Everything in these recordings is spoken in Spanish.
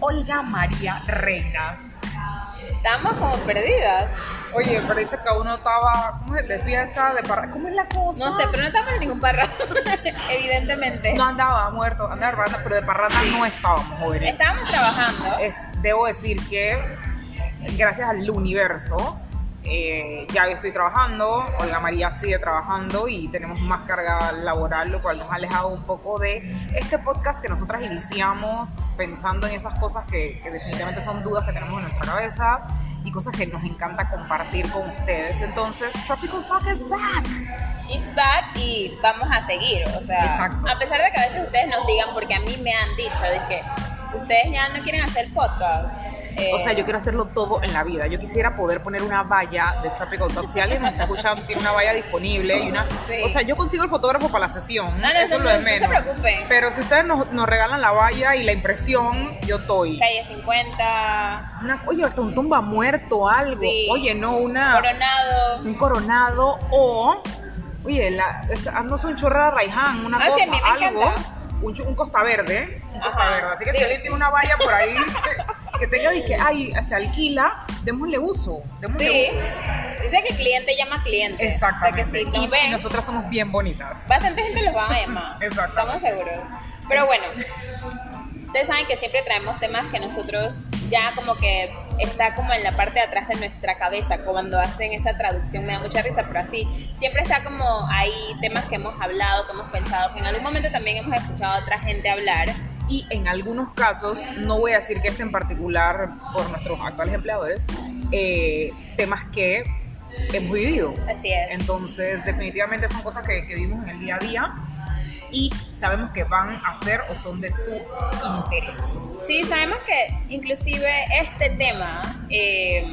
Olga María Reina. Estamos como perdidas. Oye, parece que uno estaba, ¿cómo es? De fiesta, de parra. ¿Cómo es la cosa? No sé, pero no estamos en ningún parra, evidentemente. No andaba muerto, andaba de parranda, pero de parranda no estábamos jóvenes. Estábamos trabajando. Es, debo decir que, gracias al universo, eh, ya yo estoy trabajando, Olga María sigue trabajando y tenemos más carga laboral, lo cual nos ha alejado un poco de este podcast que nosotras iniciamos pensando en esas cosas que, que definitivamente son dudas que tenemos en nuestra cabeza y cosas que nos encanta compartir con ustedes. Entonces, Tropical Talk is back. It's back y vamos a seguir. O sea, Exacto. a pesar de que a veces ustedes nos digan, porque a mí me han dicho, de que ustedes ya no quieren hacer podcast. Eh, O sea, yo quiero hacerlo todo en la vida. Yo quisiera poder poner una valla de Tropical Talk. Si alguien me está escuchando, tiene una valla disponible y una... Sí. O sea, yo consigo el fotógrafo para la sesión. No, no, Eso es no, lo de no se menos. preocupen. Pero si ustedes nos, nos regalan la valla y la impresión, yo estoy. Calle 50, Una, oye, hasta un tumba muerto, algo. Sí. Oye, no, una... Coronado. un coronado o... Oye, la, esta- no sé, un chorra de Raiján, una Ah, cosa, algo. Un, un Costa Verde. Un Costa. Verde. Así que si alguien tiene una valla por ahí que, tenga y que, ay, se alquila, démosle uso. Démosle Sí. uso. Dice que cliente llama cliente. Exactamente. O sea que si y, nos y ven, nosotras somos bien bonitas. bastante gente los va a llamar. Estamos seguros. Pero bueno, ustedes saben que siempre traemos temas que nosotros ya como que está como en la parte de atrás de nuestra cabeza cuando hacen esa traducción me da mucha risa pero así siempre está como ahí temas que hemos hablado que hemos pensado que en algún momento también hemos escuchado a otra gente hablar Y en algunos casos, no voy a decir que este en particular por nuestros actuales empleadores, eh, temas que hemos vivido. así es Entonces, definitivamente son cosas que, que vivimos en el día a día y sabemos que van a ser o son de su interés. Sí, sabemos que inclusive este tema eh,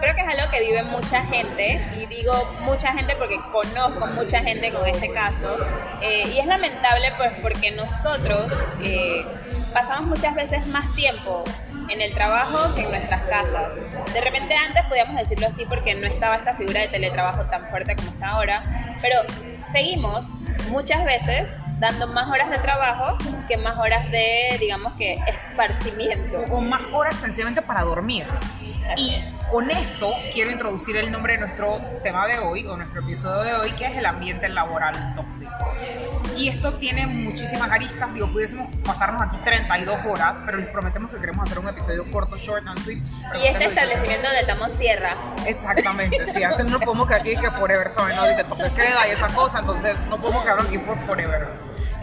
creo que es algo que vive mucha gente y digo mucha gente porque conozco mucha gente con este caso eh, y es lamentable pues porque nosotros eh, pasamos muchas veces más tiempo en el trabajo que en nuestras casas. De repente antes podíamos decirlo así porque no estaba esta figura de teletrabajo tan fuerte como está ahora, pero seguimos muchas veces dando más horas de trabajo que más horas de, digamos que, esparcimiento. O más horas sencillamente para dormir. Y con esto quiero introducir el nombre de nuestro tema de hoy, o nuestro episodio de hoy, que es el ambiente laboral tóxico. Y esto tiene muchísimas aristas, digo, pudiésemos pasarnos aquí 32 horas, pero les prometemos que queremos hacer un episodio corto, short and sweet. Y que este establecimiento de Tamo Sierra. Exactamente, sí, antes no podemos quedar aquí que forever, ¿sabes? No, de que toque queda y esa cosa, entonces no podemos quedar aquí por forever.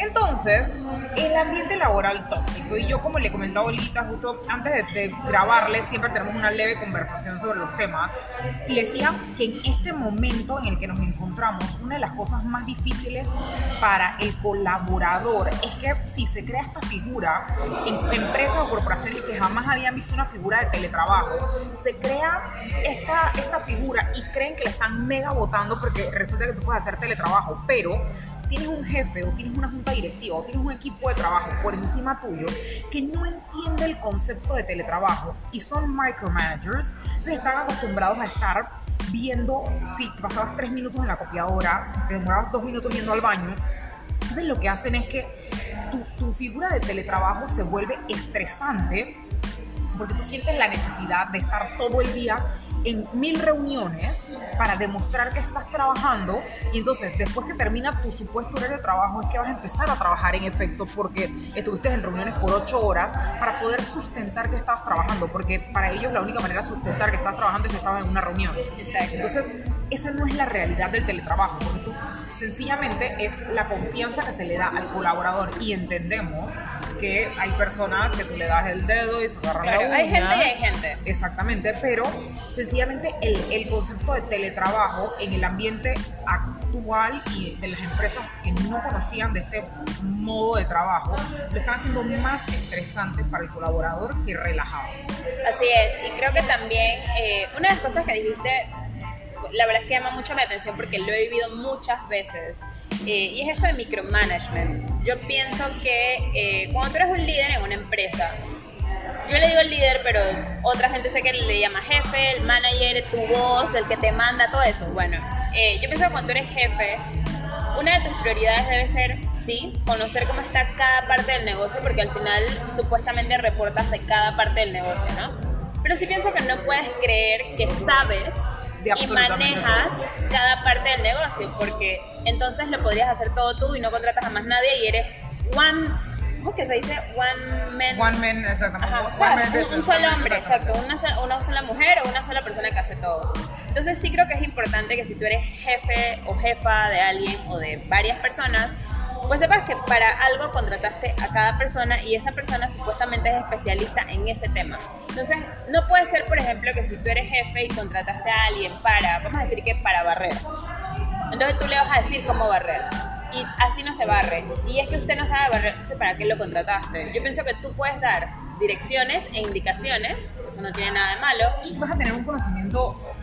Entonces, el ambiente laboral tóxico, y yo como le comentaba ahorita, justo antes de, de grabarle, siempre tenemos una leve conversación sobre los temas, y le decía que en este momento en el que nos encontramos, una de las cosas más difíciles para el colaborador es que si se crea esta figura en empresas o corporaciones que jamás habían visto una figura de teletrabajo, se crea esta, esta figura y creen que la están mega votando porque resulta que tú puedes hacer teletrabajo, pero tienes un jefe o tienes una junta directiva o tienes un equipo de trabajo por encima tuyo que no entiende el concepto de teletrabajo y son micromanagers, entonces están acostumbrados a estar viendo si pasabas tres minutos en la copiadora, si te demorabas dos minutos yendo al baño, entonces lo que hacen es que tu, tu figura de teletrabajo se vuelve estresante porque tú sientes la necesidad de estar todo el día en mil reuniones para demostrar que estás trabajando y entonces después que termina tu supuesto horario de trabajo es que vas a empezar a trabajar en efecto porque estuviste en reuniones por ocho horas para poder sustentar que estabas trabajando porque para ellos la única manera de sustentar que estás trabajando es que estabas en una reunión. Exacto. Entonces, esa no es la realidad del teletrabajo, porque tú sencillamente es la confianza que se le da al colaborador y entendemos que hay personas que tú le das el dedo y se agarran Claro, la uña. hay gente y hay gente. Exactamente, pero sencillamente el, el concepto de teletrabajo en el ambiente actual y de las empresas que no conocían de este modo de trabajo, lo están haciendo más estresante para el colaborador que relajado. Así es, y creo que también eh, una de las cosas que dijiste, la verdad es que llama mucho mi atención porque lo he vivido muchas veces, eh, y es esto de micromanagement. Yo pienso que eh, cuando tú eres un líder en una empresa, yo le digo el líder, pero otra gente sé que le llama jefe, el manager, tu voz, el que te manda, todo eso. Bueno, eh, yo pienso que cuando tú eres jefe, una de tus prioridades debe ser, sí, conocer cómo está cada parte del negocio, porque al final supuestamente reportas de cada parte del negocio, ¿no? Pero sí pienso que no puedes creer que sabes y manejas cada parte del negocio, porque entonces lo podrías hacer todo tú y no contratas a más nadie y eres one ¿cómo que se dice? One man. One man, exactamente. un, solo hombre, exacto. Una sola, una sola mujer o una sola persona que hace todo. Entonces sí creo que es importante que si tú eres jefe o jefa de alguien o de varias personas, pues sepas que para algo contrataste a cada persona y esa persona supuestamente es especialista en ese tema. Entonces, no puede ser, por ejemplo, que si tú eres jefe y contrataste a alguien para, vamos a decir que para barrer, entonces tú le vas a decir cómo barrer. Y así no se barre. Y es que usted no sabe barrer, entonces ¿para qué lo contrataste? Yo pienso que tú puedes dar direcciones e indicaciones, eso no tiene nada de malo. Y vas a tener un conocimiento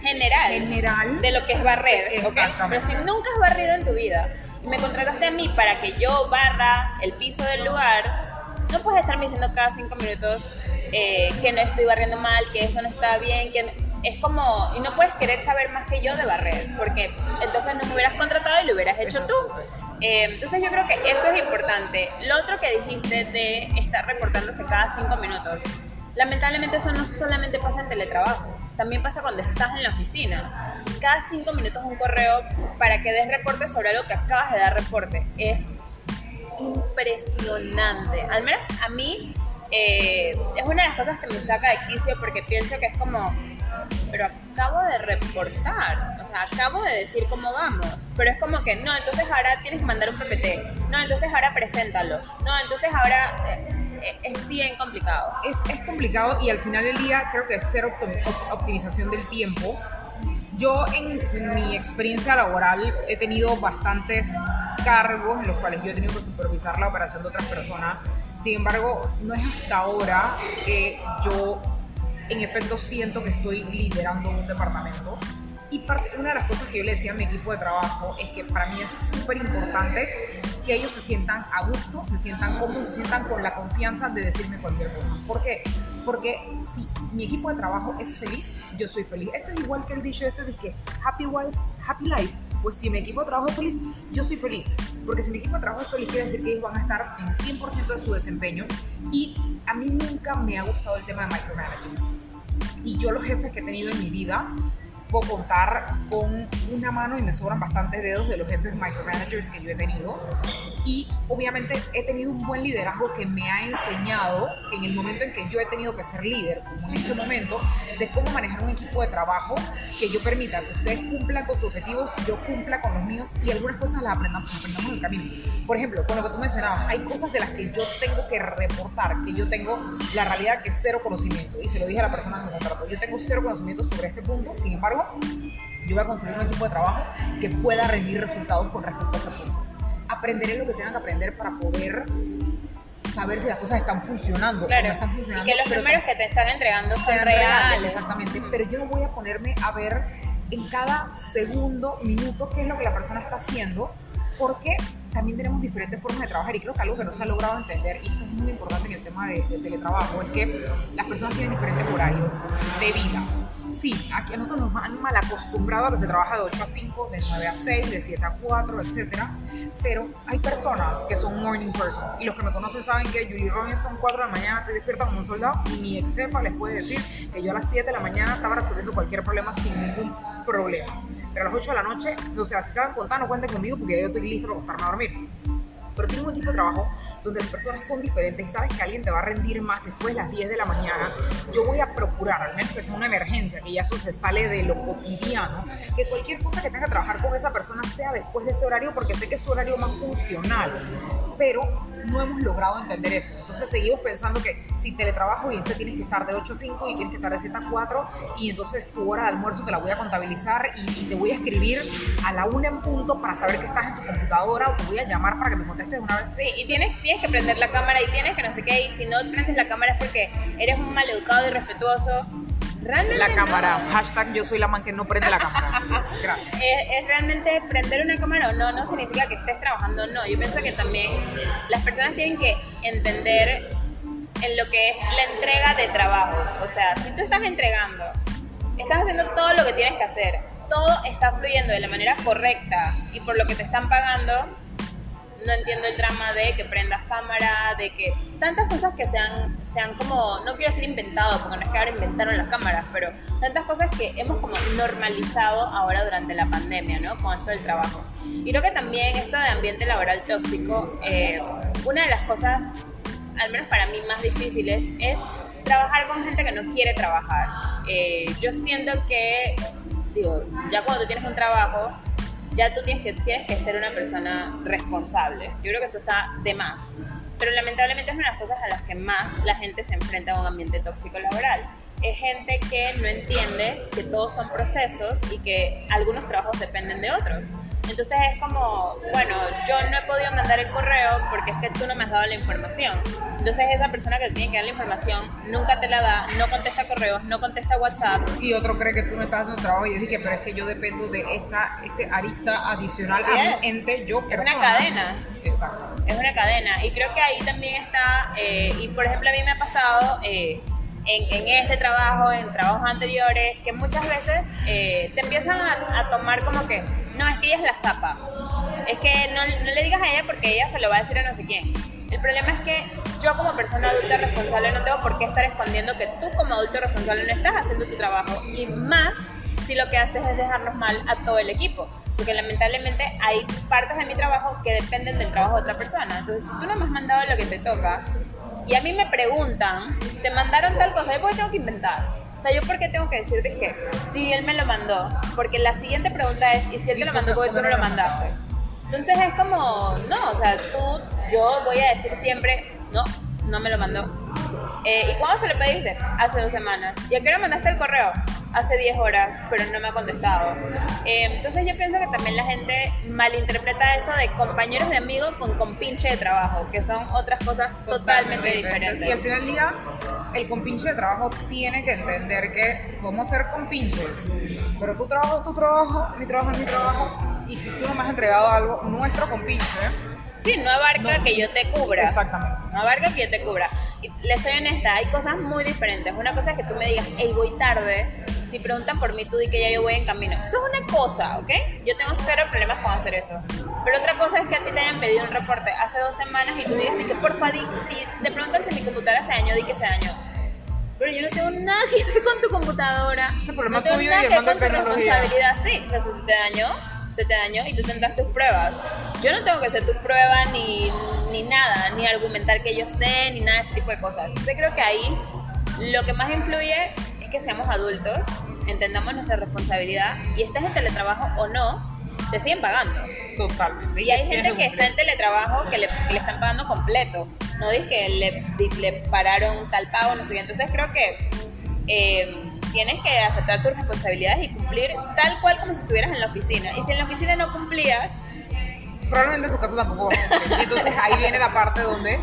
general, general de lo que es barrer, Pero si nunca has barrido en tu vida me contrataste a mí para que yo barra el piso del lugar, no puedes estarme diciendo cada cinco minutos eh, que no estoy barriendo mal, que eso no está bien, que es como, y no puedes querer saber más que yo de barrer, porque entonces no me hubieras contratado y lo hubieras hecho tú. Eh, entonces yo creo que eso es importante. Lo otro que dijiste de estar reportándose cada cinco minutos, lamentablemente eso no solamente pasa en teletrabajo, también pasa cuando estás en la oficina. Cada cinco minutos un correo para que des reporte sobre algo que acabas de dar reporte. Es impresionante. Al menos a mí eh, es una de las cosas que me saca de quicio porque pienso que es como pero acabo de reportar, o sea, acabo de decir cómo vamos, pero es como que, no, entonces ahora tienes que mandar un PPT, no, entonces ahora preséntalo, no, entonces ahora eh, es bien complicado. Es, es, complicado y al final del día creo que es ser optimización del tiempo. Yo en, en mi experiencia laboral he tenido bastantes cargos en los cuales yo he tenido que supervisar la operación de otras personas. Sin embargo, no es hasta ahora que yo en efecto siento que estoy liderando un departamento. Y una de las cosas que yo le decía a mi equipo de trabajo es que para mí es súper importante que ellos se sientan a gusto, se sientan cómodos, se sientan con la confianza de decirme cualquier cosa. ¿Por qué? Porque si mi equipo de trabajo es feliz, yo soy feliz. Esto es igual que el dicho ese de que happy wife, happy life. Pues si mi equipo de trabajo es feliz, yo soy feliz. Porque si mi equipo de trabajo es feliz, quiere decir que ellos van a estar en 100% de su desempeño. Y a mí nunca me ha gustado el tema de micromanagement y yo los jefes que he tenido en mi vida puedo contar con una mano y me sobran bastantes dedos de los jefes micromanagers que yo he tenido. Y obviamente he tenido un buen liderazgo que me ha enseñado en el momento en que yo he tenido que ser líder, como en este momento, de cómo manejar un equipo de trabajo que yo permita que ustedes cumplan con sus objetivos, yo cumpla con los míos y algunas cosas las aprendamos, aprendamos en el camino. Por ejemplo, con lo que tú mencionabas, hay cosas de las que yo tengo que reportar, que yo tengo la realidad que es cero conocimiento. Y se lo dije a la persona que me contrató, yo tengo cero conocimiento sobre este punto, sin embargo, yo voy a construir un equipo de trabajo que pueda rendir resultados con respecto a ese punto. Aprenderé lo que tengan que aprender para poder saber si las cosas están funcionando claro. o no están funcionando. Y que los números que te están entregando son reales. Exactamente, pero yo no voy a ponerme a ver en cada segundo, minuto, qué es lo que la persona está haciendo, porque también tenemos diferentes formas de trabajar y creo que algo que no se ha logrado entender, y esto es muy importante en el tema de, de teletrabajo, es que las personas tienen diferentes horarios de vida sí, aquí a nosotros nos han mal acostumbrado a que se trabaja de 8 a 5, de 9 a 6, de 7 a 4, etcétera. Pero hay personas que son morning person y los que me conocen saben que Julie Robinson 4 de la mañana estoy despierta como un soldado y mi ex les puede decir que yo a las 7 de la mañana estaba resolviendo cualquier problema sin ningún problema. Pero a las 8 de la noche, o sea, si saben contar, no cuenten conmigo porque yo estoy listo para acostarme a dormir. Pero tengo un equipo de trabajo donde las personas son diferentes y sabes que alguien te va a rendir más después de las 10 de la mañana, yo voy a procurar, al menos que sea una emergencia, que ya eso se sale de lo cotidiano, que cualquier cosa que tenga que trabajar con esa persona sea después de ese horario, porque sé que es su horario más funcional. Pero no hemos logrado entender eso. Entonces seguimos pensando que si teletrabajo y entonces tienes que estar de 8 a 5 y tienes que estar de 7 a 4 y entonces tu hora de almuerzo te la voy a contabilizar y, te voy a escribir a la una en punto para saber que estás en tu computadora o te voy a llamar para que me contestes una vez. Sí, y tienes, tienes que prender la cámara y tienes que no sé qué y si no prendes la cámara es porque eres un maleducado y respetuoso. Realmente la cámara, hashtag yo soy la man que no prende la cámara. Gracias. Es, es, realmente prender una cámara o no, no significa que estés trabajando, no. Yo pienso que también las personas tienen que entender en lo que es la entrega de trabajos. O sea, si tú estás entregando, estás haciendo todo lo que tienes que hacer todo está fluyendo de la manera correcta y por lo que te están pagando, no entiendo el drama de que prendas cámara, de que tantas cosas que sean, sean como, no quiero decir inventado, porque no es que ahora inventaron las cámaras, pero tantas cosas que hemos como normalizado ahora durante la pandemia, ¿no? Con esto del trabajo. Y creo que también esto de ambiente laboral tóxico, eh, una de las cosas, al menos para mí, más difíciles es trabajar con gente que no quiere trabajar. Eh, yo siento que, digo, ya cuando tú tienes un trabajo, ya tú tienes que, tienes que ser una persona responsable. Yo creo que eso está de más. Pero lamentablemente es una de las cosas a las que más la gente se enfrenta a un ambiente tóxico laboral. Es gente que no entiende que todos son procesos y que algunos trabajos dependen de otros. Entonces es como, bueno, yo no he podido mandar el correo porque es que tú no me has dado la información. Entonces esa persona que tiene que dar la información nunca te la da, no contesta correos, no contesta WhatsApp. Y otro cree que tú no estás haciendo trabajo y yo dije, pero es que yo dependo de esta este arista adicional Así a es. mi ente, yo Es persona. una cadena. Exacto. Es una cadena. Y creo que ahí también está, eh, y por ejemplo a mí me ha pasado eh, en, en este trabajo, en trabajos anteriores, que muchas veces eh, te empiezan a, a tomar como que, no, es que ella es la zapa. Es que no, le digas a ella porque ella se lo va a decir a no sé quién. El problema es que yo como persona adulta responsable no tengo por qué estar escondiendo que tú como adulto responsable no estás haciendo tu trabajo. Y más si lo que haces es dejarnos mal a todo el equipo. Porque lamentablemente hay partes de mi trabajo que dependen del trabajo de otra persona. Entonces, si tú no me has mandado lo que te toca y a mí me preguntan, ¿te mandaron tal cosa? ¿Yo por qué tengo que inventar? O sea, ¿yo por qué tengo que decirte que sí, él me lo mandó? Porque la siguiente pregunta es, ¿y si él te lo mandó, por qué tú no lo mandaste? Entonces es como, no, o sea, tú, yo voy a decir siempre, no, no me lo mandó. Eh, ¿Y cuándo se lo pediste? Hace dos semanas. ¿Y a qué hora mandaste el correo? Hace 10 horas, pero no me ha contestado. Eh, entonces yo pienso que también la gente malinterpreta eso de compañeros de amigos con compinche de trabajo, que son otras cosas totalmente, diferentes. Y al final del día, el compinche de trabajo tiene que entender que podemos ser compinches, pero tu trabajo es tu trabajo, mi trabajo es mi trabajo, y si tú no me has entregado algo, nuestro compinche, Sí, no abarca No. que yo te cubra. exactamente. No abarca que yo te cubra. Y les soy honesta, hay cosas muy diferentes. Una cosa es que tú me digas, hey, voy tarde. Si preguntan por mí, tú di que ya yo voy en camino. Eso es una cosa, ¿ok? Yo tengo cero problemas con hacer eso. Pero otra cosa es que a ti te hayan pedido un reporte hace dos semanas y tú digas, di que porfa, di, si, si te preguntan si mi computadora se dañó, di que se dañó. Pero yo no tengo nada que ver con tu computadora. Ese problema no tengo tuyo nada que ver con tu responsabilidad. Sí, o sea, si se te dañó, se te dañó y tú tendrás tus pruebas. Yo no tengo que hacer tus pruebas ni, ni nada, ni argumentar que yo sé, ni nada de ese tipo de cosas. Yo creo que ahí lo que más influye es que seamos adultos, entendamos nuestra responsabilidad y estés en teletrabajo o no, te siguen pagando. Totalmente. Y hay gente que está en teletrabajo que le, que le están pagando completo. No dices que le, le pararon tal pago, no sé qué. Entonces creo que eh, tienes que aceptar tus responsabilidades y cumplir tal cual como si estuvieras en la oficina. Y si en la oficina no cumplías, probablemente en tu caso tampoco. Y entonces ahí viene la parte donde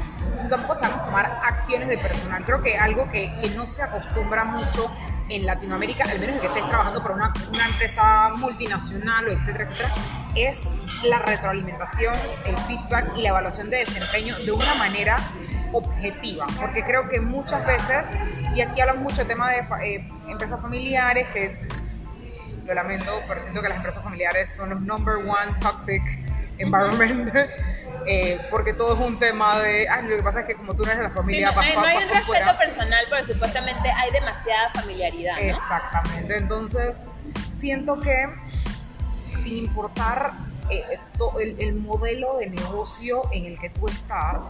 tampoco sabemos tomar acciones de personal. Creo que algo que, que no se acostumbra mucho en Latinoamérica, al menos de que estés trabajando para una, una empresa multinacional o etcétera, etcétera, es la retroalimentación, el feedback y la evaluación de desempeño de una manera objetiva, porque creo que muchas veces, y aquí hablamos mucho de tema de eh, empresas familiares, que lo lamento, pero siento que las empresas familiares son los number one toxic environment, eh, porque todo es un tema de, ay, lo que pasa es que como tú no eres de la sí, familia, no, no hay, vas- no hay vas un respeto fuera. personal, pero supuestamente hay demasiada familiaridad, ¿no? Exactamente, entonces siento que sin importar eh, to- el, el modelo de negocio en el que tú estás,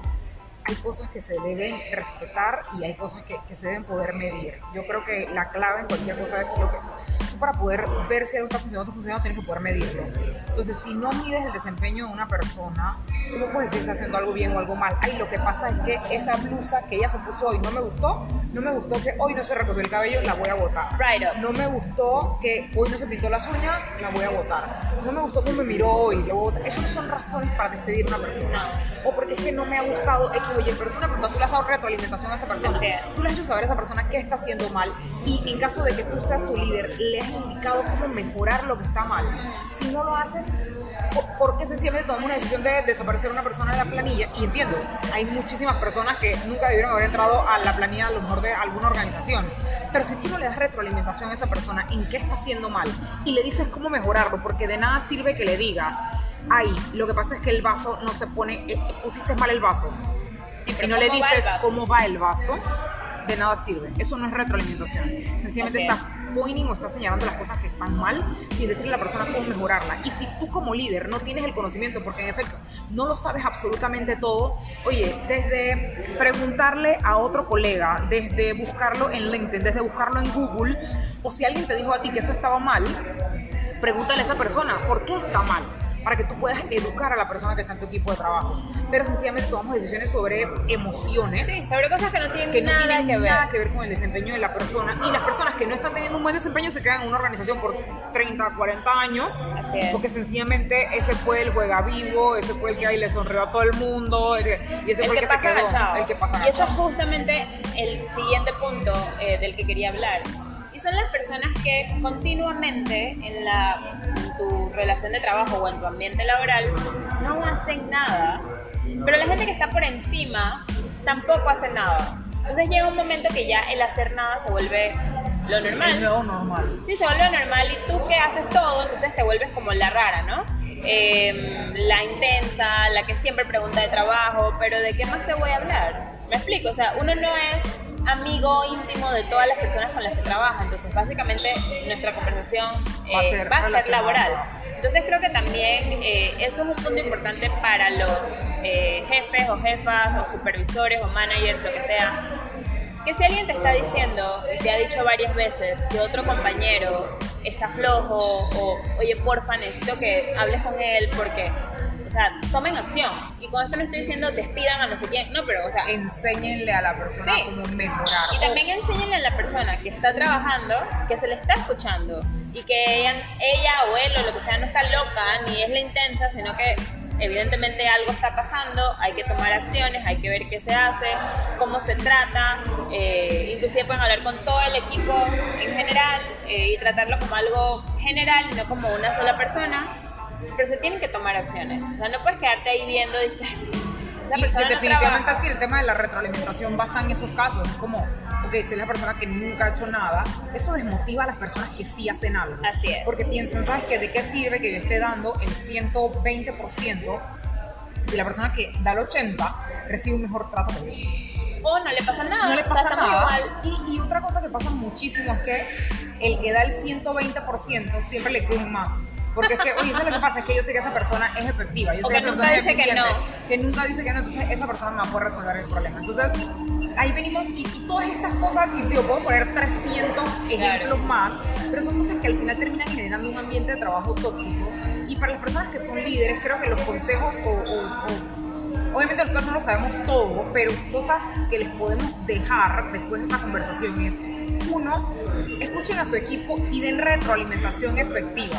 hay cosas que se deben respetar y hay cosas que, que se deben poder medir. Yo creo que la clave en cualquier cosa es lo que tú para poder ver si algo está funcionando o funcionando tienes que poder medirlo. Entonces, si no mides el desempeño de una persona, tú no puedes decir que está haciendo algo bien o algo mal. Ay, lo que pasa es que esa blusa que ella se puso hoy no me gustó, no me gustó que hoy no se recogió el cabello, la voy a botar. Right up. No me gustó que hoy no se pintó las uñas, la voy a votar. No me gustó cómo me miró hoy, la voy a votar. Esas son razones para despedir a una persona. O porque es que no me ha gustado X, oye, pero tú, una persona, tú le has dado retroalimentación a esa persona. Es. Tú le has hecho saber a esa persona qué está haciendo mal. Y en caso de que tú seas su líder, le has indicado cómo mejorar lo que está mal. Si no lo haces, po- porque sencillamente tomamos una decisión de desaparecer a una persona de la planilla. Y entiendo, hay muchísimas personas que nunca debieron haber entrado a la planilla a lo mejor de alguna organización. Pero si tú no le das retroalimentación a esa persona en qué está haciendo mal y le dices cómo mejorarlo, porque de nada sirve que le digas, ay, lo que pasa es que el vaso no se pone, eh, pusiste mal el vaso. Y, no le dices cómo va el vaso de nada sirve. Eso no es retroalimentación. Sencillamente estás pointing o estás señalando las cosas que están mal sin decirle a la persona cómo mejorarla. Y si tú como líder no tienes el conocimiento, porque en efecto no lo sabes absolutamente todo, oye, desde preguntarle a otro colega, desde buscarlo en LinkedIn, desde buscarlo en Google, o si alguien te dijo a ti que eso estaba mal, pregúntale a esa persona, ¿por qué está mal? Para que tú puedas educar a la persona que está en tu equipo de trabajo. Pero sencillamente tomamos decisiones sobre emociones. Sí, sobre cosas que no tienen, nada, que ver. nada que ver con el desempeño de la persona. Y las personas que no están teniendo un buen desempeño se quedan en una organización por 30, 40 años. Así es. Porque sencillamente ese fue el juega vivo, ese fue el que ahí le sonrió a todo el mundo, y ese fue el que, se quedó, el que pasa Y eso es justamente el siguiente punto eh, del que quería hablar son las personas que continuamente en, la, tu relación de trabajo o en tu ambiente laboral no hacen nada, pero la gente que está por encima tampoco hace nada. Entonces llega un momento que ya el hacer nada se vuelve lo normal. Lo normal. Sí, se vuelve normal y tú que haces todo, entonces te vuelves como la rara, ¿no? Em, la intensa, la que siempre pregunta de trabajo, pero ¿de qué más te voy a hablar? Me explico, o sea, uno no es amigo íntimo de todas las personas con las que trabaja. Entonces, básicamente, nuestra conversación va a ser, eh, laboral. Entonces, creo que también eh, eso es un punto importante para los eh, jefes o jefas o supervisores o managers, lo que sea. Que si alguien te está diciendo, y te ha dicho varias veces, que otro compañero está flojo o, oye, porfa, necesito que hables con él porque sea, tomen acción. Y con esto no estoy diciendo despidan a no sé quién, no, pero, o sea. Enséñenle a la persona cómo mejorar. Y también enséñenle a la persona que está trabajando que se le está escuchando y que ella, ella o él o lo que sea no está loca ni es la intensa, sino que evidentemente algo está pasando, hay que tomar acciones, hay que ver qué se hace, cómo se trata, eh, inclusive pueden hablar con todo el equipo en general eh, y tratarlo como algo general, no como una sola persona pero se tienen que tomar acciones. O sea, no puedes quedarte ahí viendo. Esa persona y definitivamente así el tema de la retroalimentación va en esos casos. Es como, ok, si es la persona que nunca ha hecho nada, eso desmotiva a las personas que sí hacen algo. Así es. Porque piensan, ¿sabes qué? ¿De qué sirve que yo esté dando el 120% si la persona que da el 80% recibe un mejor trato o no le pasa nada. No le pasa nada. Y, y, otra cosa que pasa muchísimo es que el que da el 120% siempre le exigen más. Porque es que, oye, eso lo que pasa, es que yo sé que esa persona es efectiva. Yo sé que, que nunca dice que no. Que nunca dice que no, entonces esa persona no puede resolver el problema. Entonces, ahí venimos y, todas estas cosas, y digo, puedo poner 300 ejemplos más, pero son cosas que al final terminan generando un ambiente de trabajo tóxico. Y para las personas que son líderes, creo que los consejos o, o obviamente nosotros no lo sabemos todo, pero cosas que les podemos dejar después de esta conversación es uno, escuchen a su equipo y den retroalimentación efectiva.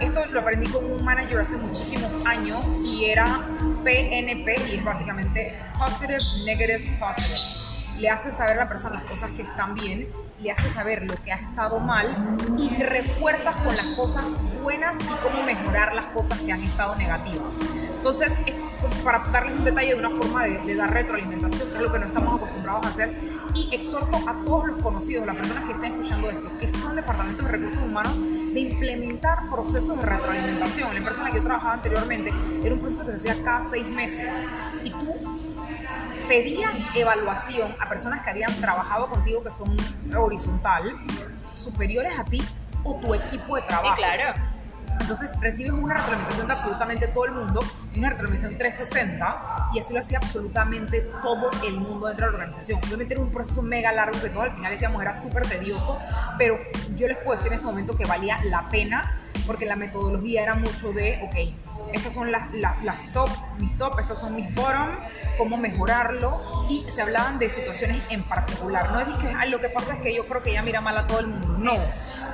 Esto lo aprendí con un manager hace muchísimos años y era PNP y es básicamente Positive, Negative, Positive. Le hace saber a la persona las cosas que están bien, le hace saber lo que ha estado mal y refuerzas con las cosas buenas y cómo mejorar las cosas que han estado negativas. Entonces, para darles un detalle de una forma de, dar retroalimentación, que es lo que no estamos acostumbrados a hacer, y exhorto a todos los conocidos, las personas que estén escuchando esto, que son departamentos de recursos humanos, de implementar procesos de retroalimentación. La empresa en la que yo trabajaba anteriormente era un proceso que se hacía cada seis meses y tú pedías evaluación a personas que habían trabajado contigo que son horizontal, superiores a ti o tu equipo de trabajo. Sí, claro entonces recibes una retroalimentación de absolutamente todo el mundo, una retroalimentación 360, y así lo hacía absolutamente todo el mundo dentro de la organización. Obviamente era un proceso mega largo que todo al final decíamos era súper tedioso, pero yo les puedo decir en este momento que valía la pena porque la metodología era mucho de, ok, estas son las, las, top, mis top, estos son mis bottom, cómo mejorarlo, y se hablaban de situaciones en particular. No es que lo que pasa es que yo creo que ella mira mal a todo el mundo. No,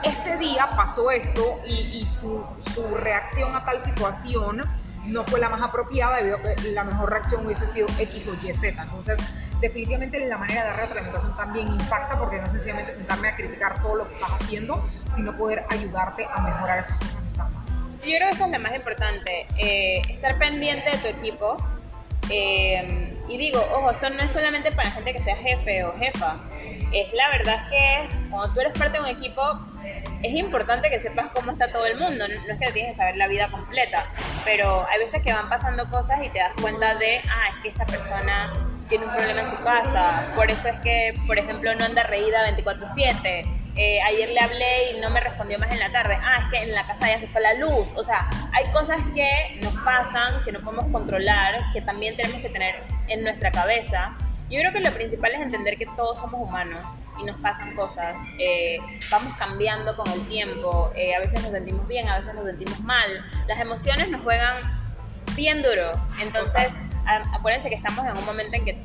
este día pasó esto y, su, su reacción a tal situación no fue la más apropiada, debido a que la mejor reacción hubiese sido X o Y, Z. Entonces, definitivamente la manera de dar retroalimentación también impacta porque no es sencillamente sentarme a criticar todo lo que estás haciendo, sino poder ayudarte a mejorar esas cosas que están mal. Yo creo que eso es lo más importante, eh, estar pendiente de tu equipo. Eh, y digo, ojo, esto no es solamente para gente que sea jefe o jefa. es la verdad que cuando tú eres parte de un equipo, es importante que sepas cómo está todo el mundo. No es que tienes que saber la vida completa, pero hay veces que van pasando cosas y te das cuenta de, ah, es que esta persona tiene un problema en su casa, por eso es que, por ejemplo, no anda reída 24/7. Eh, ayer le hablé y no me respondió más en la tarde. Ah, es que en la casa ya se fue la luz. O sea, hay cosas que nos pasan, que no podemos controlar, que también tenemos que tener en nuestra cabeza. Yo creo que lo principal es entender que todos somos humanos y nos pasan cosas. Eh, vamos cambiando con el tiempo. Eh, a veces nos sentimos bien, a veces nos sentimos mal. Las emociones nos juegan bien duro. Entonces, acuérdense que estamos en un momento en que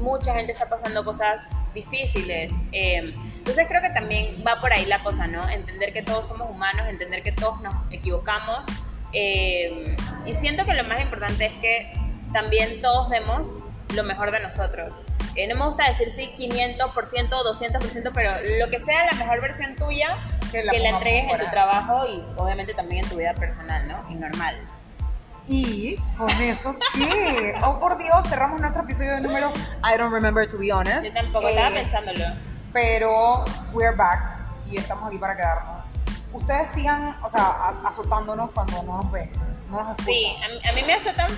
mucha gente está pasando cosas difíciles. Eh, entonces creo que también va por ahí la cosa, ¿no? Entender que todos somos humanos, entender que todos nos equivocamos. Eh, y siento que lo más importante es que también todos demos lo mejor de nosotros. Eh, no me gusta decir sí 500% o 200%, pero lo que sea la mejor versión tuya, que la, que la entregues en tu trabajo y obviamente también en tu vida personal, ¿no? Y normal. Y con eso, ¿qué? Oh, por Dios, cerramos nuestro episodio de número I don't remember to be honest. Yo tampoco, estaba eh, pensándolo. Pero we're back y estamos aquí para quedarnos. Ustedes sigan, o sea, azotándonos cuando no nos ven, no nos escuchan. Sí, a, a mí me azotan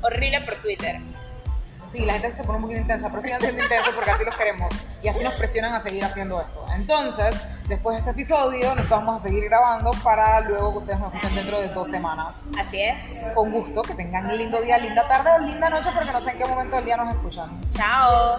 horrible por Twitter. Sí, la gente se pone un poquito intensa, pero sigan siendo intensos porque así los queremos y así nos presionan a seguir haciendo esto. Entonces, después de este episodio, nos vamos a seguir grabando para luego que ustedes nos escuchen dentro de dos semanas. Así es. Con gusto, que tengan un lindo día, linda tarde o linda noche porque no sé en qué momento del día nos escuchan. Chao.